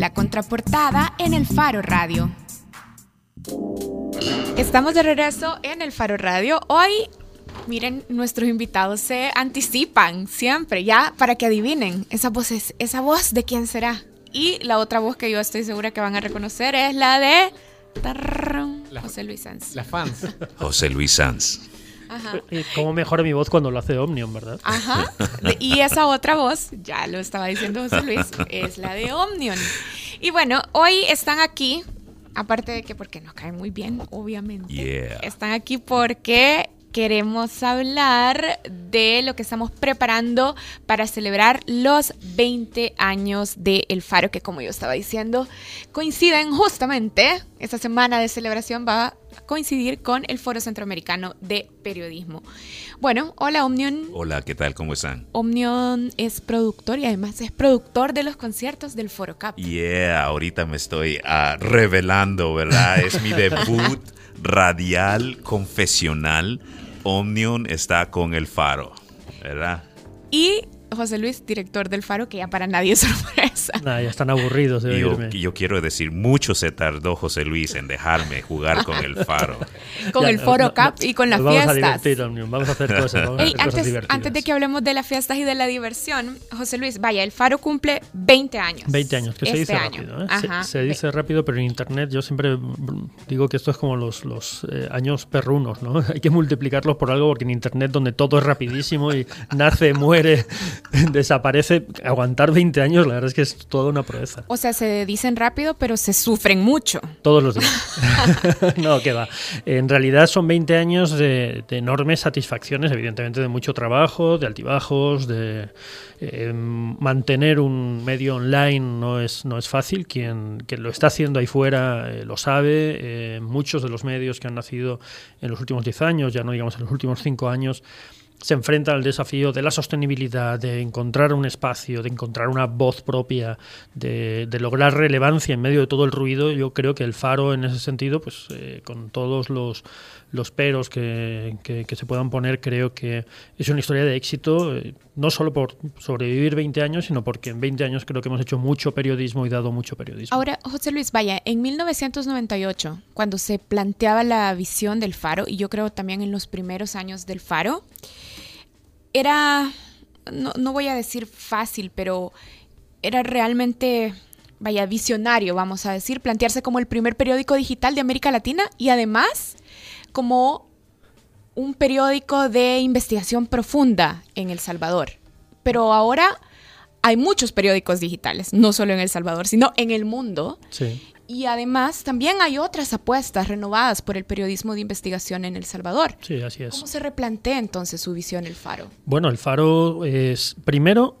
La contraportada en el Faro Radio. Estamos de regreso en el Faro Radio. Hoy, miren, nuestros invitados se anticipan siempre, ya para que adivinen. Esa voz es, esa voz de quién será. Y la otra voz que yo estoy segura que van a reconocer es la de José Luis Sanz. Las fans. José Luis Sanz. Ajá. ¿Cómo mejora mi voz cuando lo hace Omnium, verdad? Ajá. Y esa otra voz, ya lo estaba diciendo José Luis, es la de Omnium. Y bueno, hoy están aquí, aparte de que porque nos cae muy bien, obviamente. Están aquí porque queremos hablar de lo que estamos preparando para celebrar los 20 años de El Faro, que como yo estaba diciendo, coinciden justamente, esta semana de celebración va a coincidir con el Foro Centroamericano de Periodismo. Bueno, hola Omnion. Hola, ¿qué tal? ¿Cómo están? Omnion es productor y además es productor de los conciertos del Foro Cap. Yeah, ahorita me estoy ah, revelando, ¿verdad? Es mi debut radial confesional Omnium está con el faro, ¿verdad? Y José Luis, director del Faro, que ya para nadie es sorpresa. ya están aburridos de yo, yo, quiero decir, mucho se tardó José Luis en dejarme jugar con el Faro. con el Foro Cup y con las fiestas. Vamos a divertir, vamos a hacer cosas. antes, antes, de que hablemos de las fiestas y de la diversión, José Luis, vaya, el Faro cumple 20 años. 20 años, que se dice este rápido. ¿eh? Se, dice rápido, pero en Internet yo siempre digo que esto es como los, los eh, años perrunos, ¿no? Hay que multiplicarlos por algo porque en Internet donde todo es rapidísimo y nace, muere desaparece. Aguantar 20 años, la verdad es que es toda una proeza. O sea, se dicen rápido, pero se sufren mucho. Todos los días. no, que va. En realidad son 20 años de, enormes satisfacciones, evidentemente de mucho trabajo, de altibajos, de eh, mantener un medio online no es, no es fácil. Quien, lo está haciendo ahí fuera eh, lo sabe. Eh, muchos de los medios que han nacido en los últimos 10 años, ya no digamos en los últimos 5 años, se enfrenta al desafío de la sostenibilidad, de encontrar un espacio, de encontrar una voz propia, de, lograr relevancia en medio de todo el ruido. Yo creo que el Faro, en ese sentido, pues eh, con todos los, los peros que, se puedan poner, creo que es una historia de éxito, eh, no solo por sobrevivir 20 años, sino porque en 20 años creo que hemos hecho mucho periodismo y dado mucho periodismo. Ahora, José Luis, vaya, en 1998, cuando se planteaba la visión del Faro, y yo creo también en los primeros años del Faro, era, no, voy a decir fácil, pero era realmente, vaya, visionario, vamos a decir, plantearse como el primer periódico digital de América Latina y además como un periódico de investigación profunda en El Salvador. Pero ahora hay muchos periódicos digitales, no solo en El Salvador, sino en el mundo. Sí. Y además también hay otras apuestas renovadas por el periodismo de investigación en El Salvador. Sí, así es. ¿Cómo se replantea entonces su visión El Faro? Bueno, El Faro es, primero,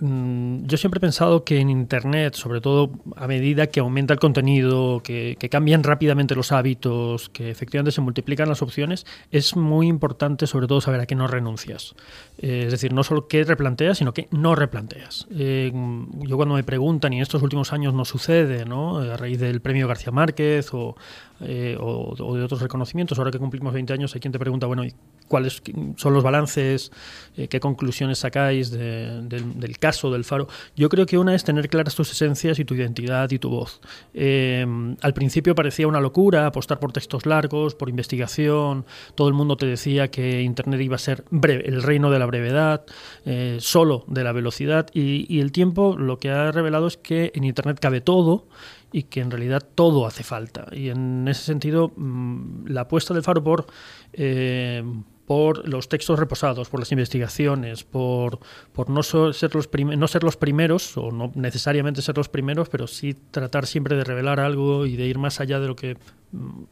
yo siempre he pensado que en Internet, sobre todo a medida que aumenta el contenido, que, cambian rápidamente los hábitos, que efectivamente se multiplican las opciones, es muy importante sobre todo saber a qué no renuncias. Eh, es decir, no solo qué replanteas, sino que no replanteas. Eh, yo cuando me preguntan, y en estos últimos años no sucede, ¿no? a raíz del premio García Márquez o, eh, o, de otros reconocimientos, ahora que cumplimos 20 años, hay quien te pregunta, bueno, ¿cuáles son los balances? ¿Qué conclusiones sacáis del caso del faro, yo creo que una es tener claras tus esencias y tu identidad y tu voz. Eh, al principio parecía una locura apostar por textos largos, por investigación, todo el mundo te decía que Internet iba a ser breve, el reino de la brevedad, eh, solo de la velocidad, y, y el tiempo lo que ha revelado es que en Internet cabe todo y que en realidad todo hace falta. Y en ese sentido, mm, la apuesta del Faro por, eh, por los textos reposados, por las investigaciones, por, por no, ser los no ser los primeros, o no necesariamente ser los primeros, pero sí tratar siempre de revelar algo y de ir más allá de lo que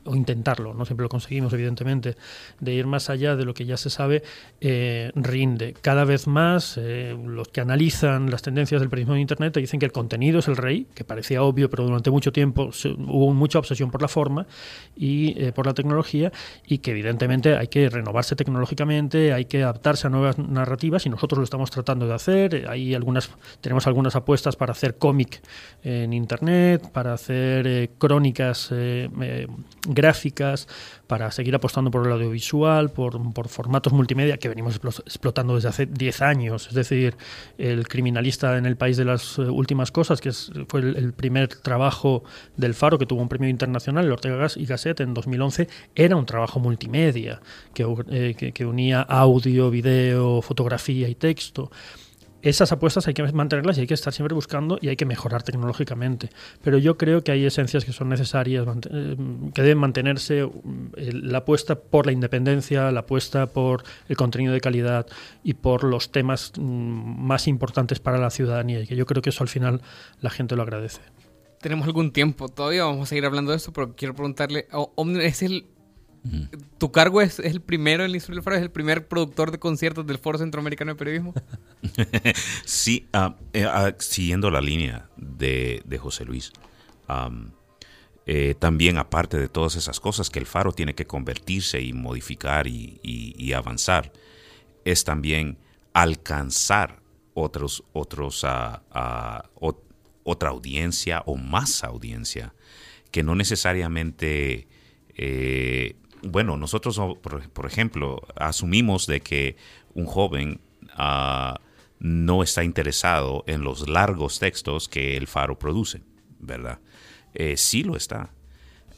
o intentarlo, no siempre lo conseguimos, evidentemente, de ir más allá de lo que ya se sabe, eh, rinde. Cada vez más eh, los que analizan las tendencias del periodismo de Internet dicen que el contenido es el rey, que parecía obvio, pero durante mucho tiempo hubo mucha obsesión por la forma y eh, por la tecnología, y que evidentemente hay que renovarse tecnológicamente, hay que adaptarse a nuevas narrativas, y nosotros lo estamos tratando de hacer. Hay algunas, tenemos algunas apuestas para hacer cómic en Internet, para hacer crónicas gráficas, para seguir apostando por el audiovisual, por, formatos multimedia que venimos explotando desde hace 10 años. Es decir, el criminalista en el país de las eh, últimas cosas, que fue el, primer trabajo del Faro que tuvo un premio internacional, el Ortega y Gasset, en 2011, era un trabajo multimedia que, que unía audio, video, fotografía y texto esas apuestas hay que mantenerlas y hay que estar siempre buscando y hay que mejorar tecnológicamente. Pero yo creo que hay esencias que son necesarias, eh, que deben mantenerse, la apuesta por la independencia, la apuesta por el contenido de calidad y por los temas mm, más importantes para la ciudadanía y que yo creo que eso al final la gente lo agradece. Tenemos algún tiempo todavía, vamos a seguir hablando de esto, pero quiero preguntarle, ¿es el ¿Tu cargo es, el primero en el Instituto del Faro? ¿Es el primer productor de conciertos del Foro Centroamericano de Periodismo? sí, ah, eh, ah, siguiendo la línea de, José Luis. Eh, también aparte de todas esas cosas que el Faro tiene que convertirse y modificar y, avanzar, es también alcanzar otros, otros, ah, otra audiencia o más audiencia que no necesariamente eh, bueno, nosotros, por, ejemplo, asumimos de que un joven ah, no está interesado en los largos textos que el faro produce, ¿verdad? Eh, sí lo está.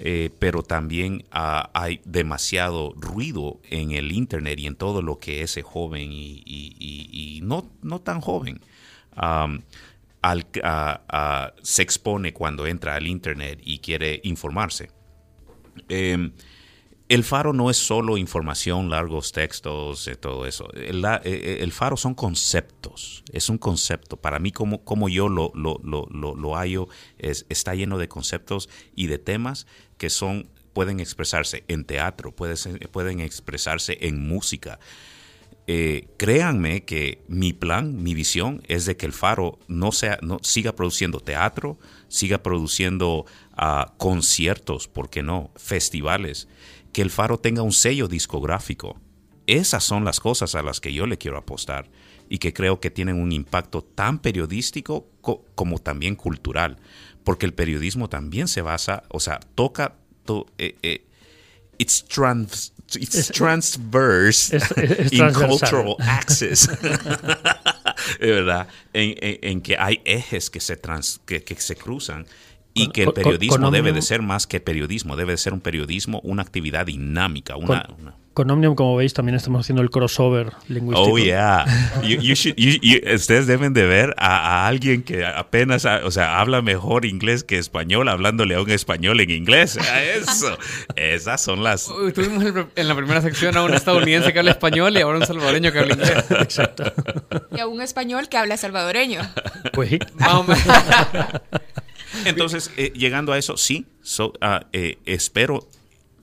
Eh, pero también ah, hay demasiado ruido en el Internet y en todo lo que ese joven y, no, no tan joven al, se expone cuando entra al Internet y quiere informarse. Em, el faro no es solo información, largos textos, todo eso. El, eh, eh, el, faro son conceptos, es un concepto. Para mí, como, yo lo, lo, lo, lo, hallo, es, está lleno de conceptos y de temas que son pueden expresarse en teatro, pueden, expresarse en música. Eh, créanme que mi plan, mi visión es de que el Faro no, sea, no siga produciendo teatro, siga produciendo uh, conciertos, ¿por qué no? Festivales que el Faro tenga un sello discográfico. Esas son las cosas a las que yo le quiero apostar y que creo que tienen un impacto tan periodístico como también cultural, porque el periodismo también se basa, o sea, toca, eh, eh, it's, trans, it's transverse in cultural access. ¿verdad? En, que hay ejes que se, trans, que, que se cruzan y que el periodismo debe de ser más que periodismo, debe de ser un periodismo, una actividad dinámica, una, con, Omnium, como veis, también estamos haciendo el crossover lingüístico. Oh, yeah. ustedes deben de ver a, alguien que apenas, o sea, habla mejor inglés que español, hablándole a un español en inglés. Eso. Esas son las... tuvimos en la primera sección a un estadounidense que habla español y ahora un salvadoreño que habla inglés. Exacto. Y a un español que habla salvadoreño. Pues... Entonces, eh, llegando a eso, sí, ah, eh, espero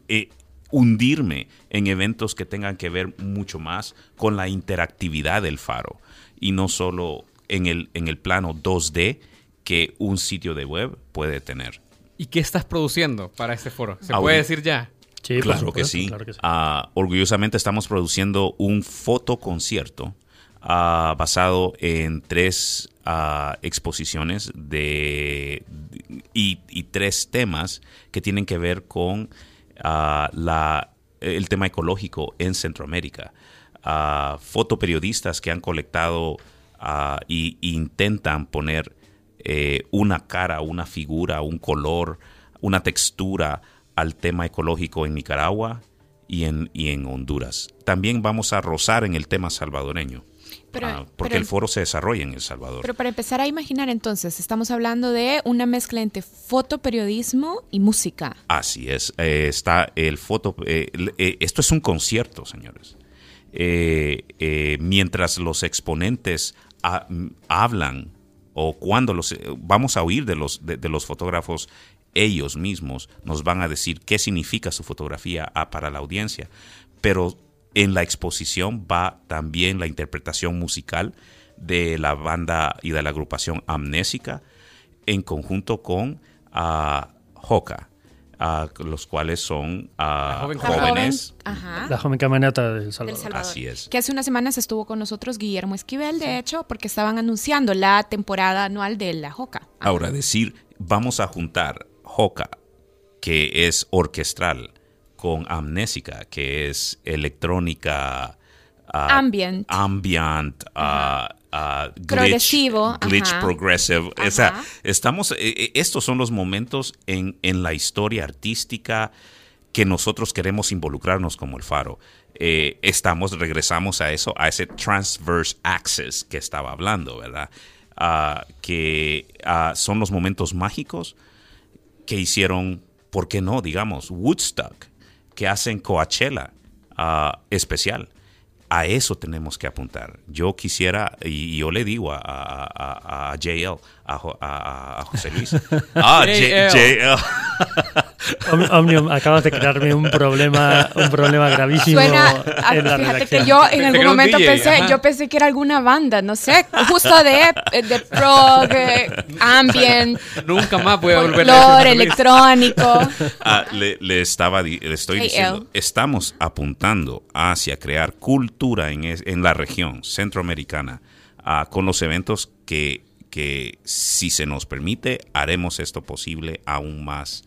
eh, hundirme en eventos que tengan que ver mucho más con la interactividad del faro y no solo en el, en el plano 2D que un sitio de web puede tener. ¿Y qué estás produciendo para este foro? ¿Se puede decir ya? Sí, claro, que sí. Ah, orgullosamente estamos produciendo un fotoconcierto uh, basado en tres exposiciones de, y, tres temas que tienen que ver con ah, la, el tema ecológico en Centroamérica. Uh, fotoperiodistas que han colectado e intentan poner eh, una cara, una figura, un color, una textura al tema ecológico en Nicaragua y en, y en Honduras. También vamos a rozar en el tema salvadoreño. Ah, porque el foro se desarrolla en El Salvador. Pero para empezar a imaginar entonces, estamos hablando de una mezcla entre fotoperiodismo y música. Así es, eh, está el foto... Eh, eh, esto es un concierto, señores. mientras los exponentes hablan o cuando los vamos a oír de los, de, los fotógrafos ellos mismos nos van a decir qué significa su fotografía ah, para la audiencia, pero en la exposición va también la interpretación musical de la banda y de la agrupación Amnésica en conjunto con uh, Joca. los cuales son jóvenes. La joven caminata del Salvador. Así es. Que hace unas semanas estuvo con nosotros Guillermo Esquivel, de hecho, porque estaban anunciando la temporada anual de la Joca. Ahora, decir, vamos a juntar Joca que es orquestral, con amnésica, que es electrónica. ah, ambient. Ambient. ah, ah, glitch, Progresivo, Glitch ajá. progressive. O sea, estamos. eh, eh, estos son los momentos en, en la historia artística que nosotros queremos involucrarnos como el faro. Eh, estamos, regresamos a eso, a ese transverse access que estaba hablando, ¿verdad? Que son los momentos mágicos que hicieron, ¿por qué no? Digamos, Woodstock, que hacen Coachella ah, especial. A eso tenemos que apuntar. Yo quisiera, y yo le digo a, a, a- a JL, a, Jo- a- a José Luis. Ah, JL. JL. Om- Omnium, acabas de crearme un problema, un problema gravísimo Suena, en la fíjate redacción. que yo en algún momento DJ, pensé, ajá. yo pensé que era alguna banda, no sé, justo de, de prog, eh, ambient, Nunca más voy a volver a electrónico. Ah, le, le estaba le estoy diciendo, estamos apuntando hacia crear cultura en, es- en la región centroamericana ah, con los eventos que, que, si se nos permite, haremos esto posible aún más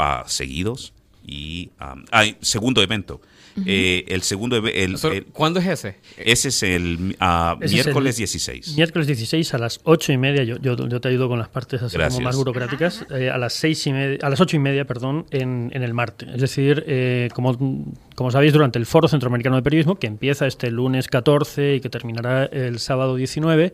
ah, seguidos. Y um, hay segundo evento. Eh, el segundo el- el- ¿Cuándo es ese? ese es el ah, Ese es miércoles el 16. Miércoles 16 a las 8 y media, yo, yo, yo te ayudo con las partes así Gracias. como más burocráticas, eh, a las seis y media, a las 8 y media, perdón, en, en el Marte. Es decir, eh, como, como sabéis, durante el Foro Centroamericano de Periodismo, que empieza este lunes 14 y que terminará el sábado 19,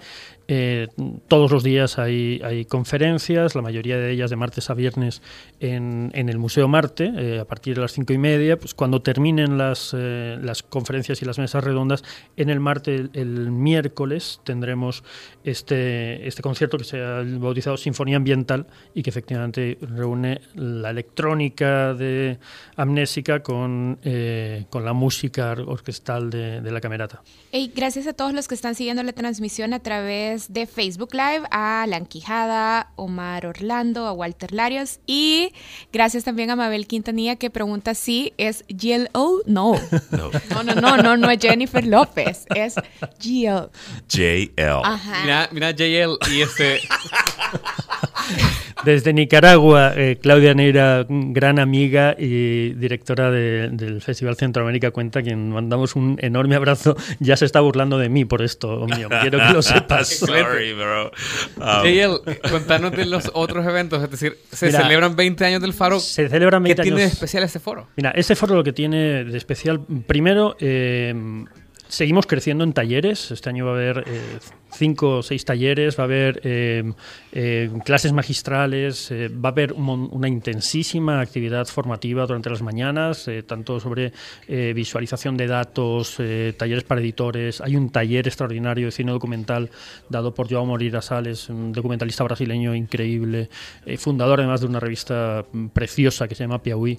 eh, todos los días hay, conferencias, la mayoría de ellas de martes a viernes en, el Museo Marte, eh, a partir de las cinco y media. Pues cuando terminen las, eh, las conferencias y las mesas redondas, en el Marte el, miércoles tendremos este, este concierto que se ha bautizado Sinfonía Ambiental y que efectivamente reúne la electrónica de Amnésica con, con la música orquestal de, de la camerata. Y gracias a todos los que están siguiendo la transmisión a través de Facebook Live, a La Enquijada, Omar Orlando, a Walter Larios y gracias también a Mabel Quintanilla que pregunta si es GLO. No. No. No, no, no, no, no es Jennifer López, es GL. JL. Ajá. Mira, mira JL y este... Desde Nicaragua, eh, Claudia Neira, gran amiga y directora de- del Festival Centroamérica Cuenta, quien mandamos un enorme abrazo, ya se está burlando de mí por esto, mío. Quiero que lo sepas. Sorry, bro. Um, JL, contanos de los otros eventos, es decir, se Mira, celebran 20 años del Faro. Se celebran ¿Qué 20 tiene de años. especial este foro? Mira, este foro lo que tiene de especial, primero, eh, seguimos creciendo en talleres. Este año va a haber eh, cinco o seis talleres, va a haber eh, eh, clases magistrales, va a haber un una intensísima actividad formativa durante las mañanas, tanto sobre visualización de datos, talleres para editores. Hay un taller extraordinario de cine documental dado por João Moreira Sales, un documentalista brasileño increíble, fundador además de una revista mm, preciosa que se llama Piauí.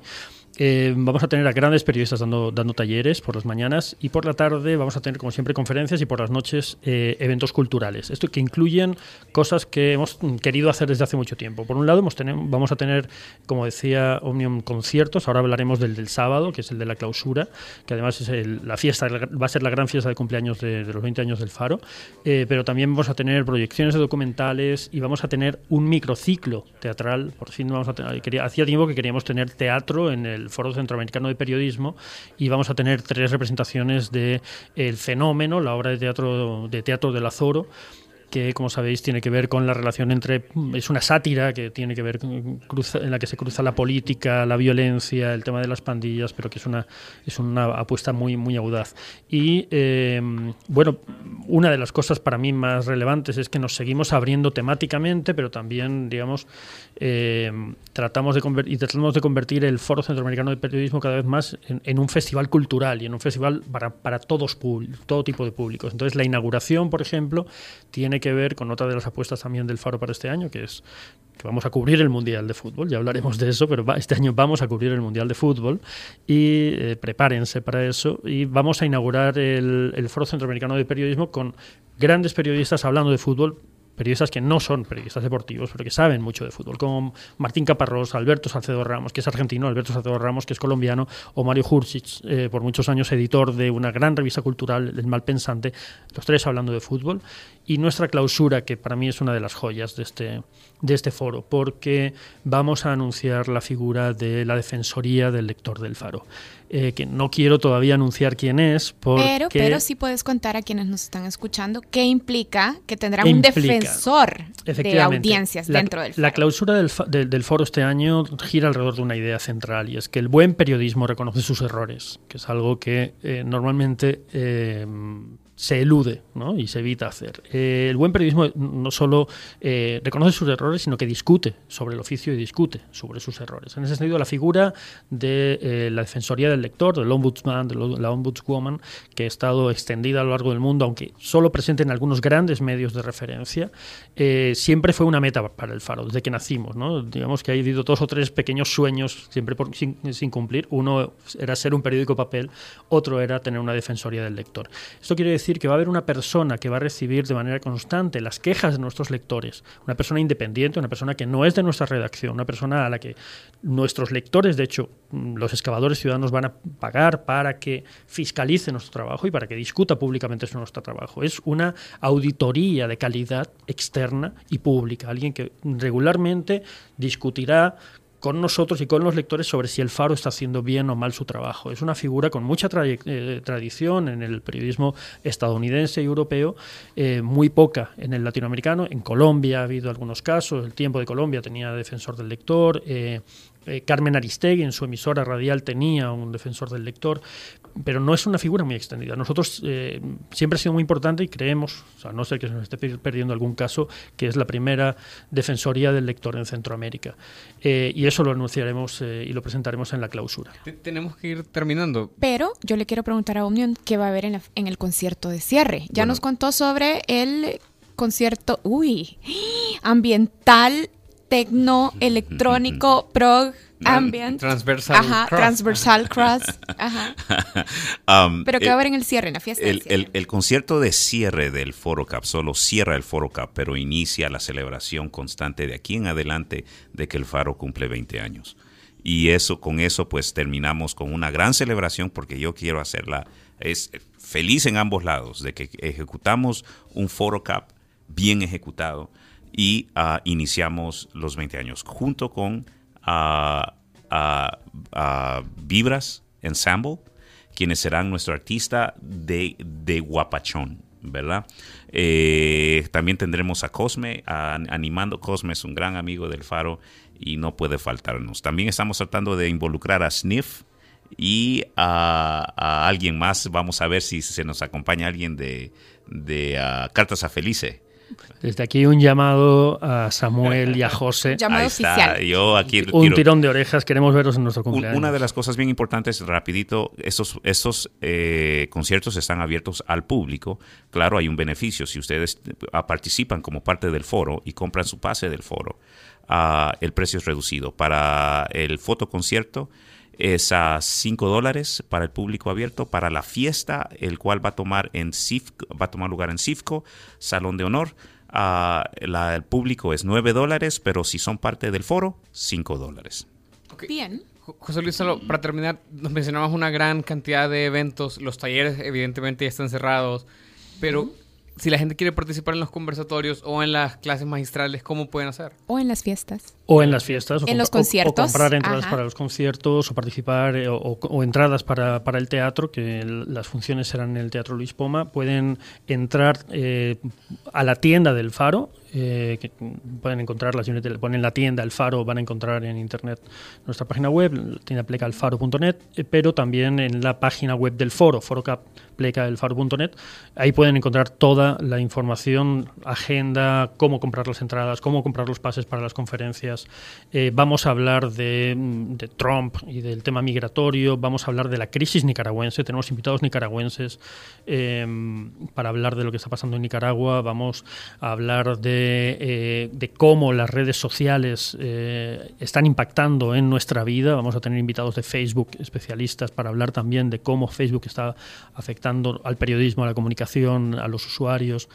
Eh, vamos a tener a grandes periodistas dando, dando talleres por las mañanas y por la tarde vamos a tener, como siempre, conferencias y por las noches eh, eventos culturales. Esto que incluyen cosas que hemos mm, querido hacer desde hace mucho tiempo. Por un lado, hemos tenem- vamos a tener, como decía Omnium, conciertos. Ahora hablaremos del del sábado, que es el de la clausura, que además es el- la fiesta, va a ser la gran fiesta de cumpleaños de, los 20 años del Faro. Eh, pero también vamos a tener proyecciones de documentales y vamos a tener un microciclo teatral. Por fin vamos a tener, hacía tiempo que queríamos tener teatro en el Foro Centroamericano de Periodismo y vamos a tener tres representaciones de El Fenómeno, la obra de teatro de teatro del Azoro que como sabéis tiene que ver con la relación entre es una sátira que tiene que ver cruza- en la que se cruza la política, la violencia, el tema de las pandillas, pero que es una es una apuesta muy muy audaz. Y eh, bueno, una de las cosas para mí más relevantes es que nos seguimos abriendo temáticamente, pero también digamos eh, tratamos de y tratamos de convertir el Foro Centroamericano de Periodismo cada vez más en, en un festival cultural y en un festival para, para todos todo tipo de públicos. Entonces la inauguración, por ejemplo, tiene que ver con otra de las apuestas también del Faro para este año, que es que vamos a cubrir el Mundial de Fútbol. Ya hablaremos de eso, pero va- este año vamos a cubrir el Mundial de Fútbol y eh, prepárense para eso. Y vamos a inaugurar el, el Foro Centroamericano de Periodismo con grandes periodistas hablando de fútbol periodistas que no son periodistas deportivos, pero que saben mucho de fútbol, como Martín Caparrós, Alberto Salcedo Ramos, que es argentino, Alberto Salcedo Ramos, que es colombiano, o Mario Hursic, eh, por muchos años editor de una gran revista cultural, El Malpensante, los tres hablando de fútbol, y nuestra clausura, que para mí es una de las joyas de este, de este foro, porque vamos a anunciar la figura de la Defensoría del Lector del Faro. Eh, que no quiero todavía anunciar quién es. Porque pero, pero sí puedes contar a quienes nos están escuchando qué implica que tendrá un defensor de audiencias dentro del foro. La clausura del, del, foro este año gira alrededor de una idea central y es que el buen periodismo reconoce sus errores, que es algo que eh, normalmente eh, se elude ¿no? y se evita hacer. Eh, el buen periodismo no solo eh, reconoce sus errores, sino que discute sobre el oficio y discute sobre sus errores. En ese sentido, la figura de eh, la Defensoría del Lector, del Ombudsman, de la Ombudswoman, que ha estado extendida a lo largo del mundo, aunque solo presente en algunos grandes medios de referencia, siempre fue una meta para el Faro, desde que nacimos. ¿no? Digamos que ha habido dos o tres pequeños sueños siempre sin, sin cumplir. Uno era ser un periódico papel, otro era tener una Defensoría del Lector. Esto quiere decir que va a haber una persona que va a recibir de manera constante las quejas de nuestros lectores, una persona independiente, una persona que no es de nuestra redacción, una persona a la que nuestros lectores, de hecho, mm, los excavadores ciudadanos van a pagar para que fiscalice nuestro trabajo y para que discuta públicamente sobre nuestro trabajo. Es una auditoría de calidad externa y pública, alguien que regularmente discutirá con nosotros y con los lectores sobre si el Faro está haciendo bien o mal su trabajo. Es una figura con mucha eh, tradición en el periodismo estadounidense y europeo, eh, muy poca en el latinoamericano. En Colombia ha habido algunos casos, el tiempo de Colombia tenía defensor del lector, eh, Carmen Aristegui en su emisora radial tenía un defensor del lector, pero no es una figura muy extendida. Nosotros eh, siempre ha sido muy importante y creemos, o sea, no sé que se nos esté perdiendo algún caso, que es la primera defensoría del lector en Centroamérica. Eh, y eso lo anunciaremos y lo presentaremos en la clausura. Tenemos que ir terminando. Pero yo le quiero preguntar a Omnium qué va a haber en, en el concierto de cierre. Ya nos contó sobre el concierto, uy, ambiental tecno, electrónico, prog, ambient. Transversal Ajá, transversal cross. Ajá. Um, Pero ¿qué va a haber en el cierre, en la fiesta? El, el, concierto de cierre del Foro Cap solo cierra el Foro Cap, pero inicia la celebración constante de aquí en adelante de que el Faro cumple 20 años. Y eso, con eso, pues terminamos con una gran celebración porque yo quiero hacerla es feliz en ambos lados de que ejecutamos un Foro Cap bien ejecutado y uh, iniciamos los 20 años junto con uh, Vibras Ensemble, quienes serán nuestro artista de, de Guapachón. ¿verdad? Eh, también tendremos a Cosme animando. Cosme es un gran amigo del Faro y no puede faltarnos. También estamos tratando de involucrar a Sniff y a, alguien más. Vamos a ver si se nos acompaña alguien de, de Cartas a Felice. Desde aquí un llamado a Samuel y a José. llamado oficial. Yo aquí un tirón de orejas, queremos veros en nuestro cumpleaños. Una de las cosas bien importantes, rapidito, estos, estos eh, conciertos están abiertos al público. Claro, hay un beneficio. Si ustedes ah, participan como parte del foro y compran su pase del foro, uh, el precio es reducido. Para el fotoconcierto es a 5 dólares para el público abierto. Para la fiesta, el cual va a tomar, en va a tomar lugar en CIFCO, Salón de Honor, uh, la, el público es 9 dólares, pero si son parte del foro, 5 dólares. Bien. José Luis, solo para terminar, nos mencionabas una gran cantidad de eventos. Los talleres, evidentemente, ya están cerrados. Pero si la gente quiere participar en los conversatorios o en las clases magistrales, ¿cómo pueden hacer? O en las fiestas. O en las fiestas. O en los conciertos. O, comprar entradas para los conciertos, o participar, eh, o, entradas para, para, el teatro, que las funciones serán en el Teatro Luis Poma. Pueden entrar eh, a la tienda del Faro, eh, que pueden encontrarla, si ponen la tienda El Faro, van a encontrar en internet nuestra página web, tienda plecalfaro.net, eh, pero también en la página web del foro, forocaplecaelfaro.net, ahí pueden encontrar toda la información, agenda, cómo comprar las entradas, cómo comprar los pases para las conferencias, Eh, vamos a hablar de, de, Trump y del tema migratorio. Vamos a hablar de la crisis nicaragüense. Tenemos invitados nicaragüenses em, para hablar de lo que está pasando en Nicaragua. Vamos a hablar de, eh, cómo las redes sociales eh, están impactando en nuestra vida. Vamos a tener invitados de Facebook, especialistas, para hablar también de cómo Facebook está afectando al periodismo, a la comunicación, a los usuarios.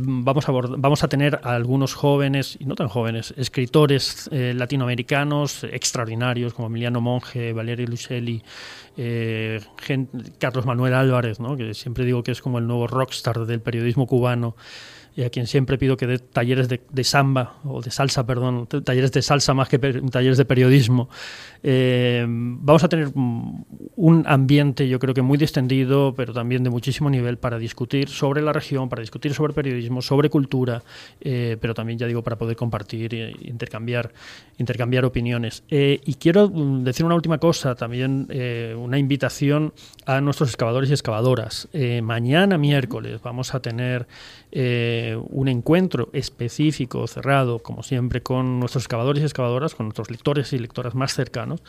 vamos, a vamos a tener a algunos jóvenes, y no tan jóvenes, escritores eh, latinoamericanos extraordinarios como Emiliano Monge, Valerio Lucelli, eh, Carlos Manuel Álvarez, que siempre digo que es como el nuevo rockstar del periodismo cubano y a quien siempre pido que dé talleres de, samba o de salsa, perdón, talleres de salsa más que talleres de periodismo. Eh, vamos a tener un ambiente, yo creo que muy distendido, pero también de muchísimo nivel para discutir sobre la región, para discutir sobre periodismo, sobre cultura, eh, pero también, ya digo, para poder compartir e intercambiar, intercambiar opiniones. Eh, y quiero mm, decir una última cosa, también una invitación a nuestros excavadores y excavadoras. mañana miércoles vamos a tener un encuentro específico, cerrado, como siempre, con nuestros excavadores y excavadoras, con nuestros lectores y lectoras más cercanos,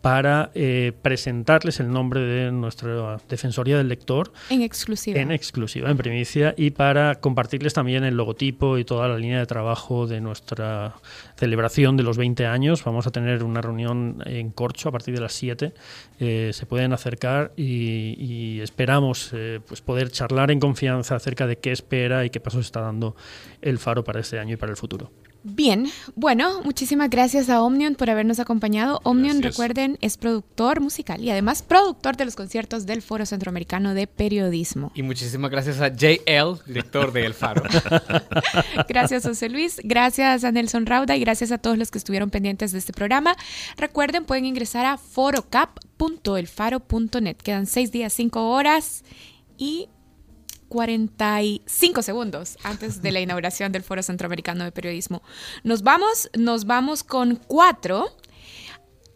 para eh, presentarles el nombre de nuestra Defensoría del Lector. En exclusiva. En exclusiva, en primicia, y para compartirles también el logotipo y toda la línea de trabajo de nuestra celebración de los 20 años. Vamos a tener una reunión en Corcho a partir de las 7. Eh, se pueden acercar y, esperamos eh, pues poder charlar en confianza acerca de qué espera y qué pasos está dando el Faro para este año y para el futuro. Bien, bueno, muchísimas gracias a Omnion por habernos acompañado. Omnion, recuerden, es productor musical y además productor de los conciertos del Foro Centroamericano de Periodismo. Y muchísimas gracias a JL, director de El Faro. gracias, José Luis. Gracias a Nelson Rauda y gracias a todos los que estuvieron pendientes de este programa. Recuerden, pueden ingresar a forocap.elfaro.net. Quedan seis días, cinco horas y 45 segundos antes de la inauguración del Foro Centroamericano de Periodismo. Nos vamos, nos vamos con cuatro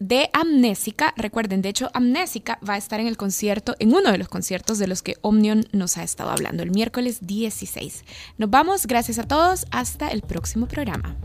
de Amnésica. Recuerden, de hecho, Amnésica va a estar en el concierto, en uno de los conciertos de los que Omnion nos ha estado hablando, el miércoles 16. Nos vamos, gracias a todos, hasta el próximo programa.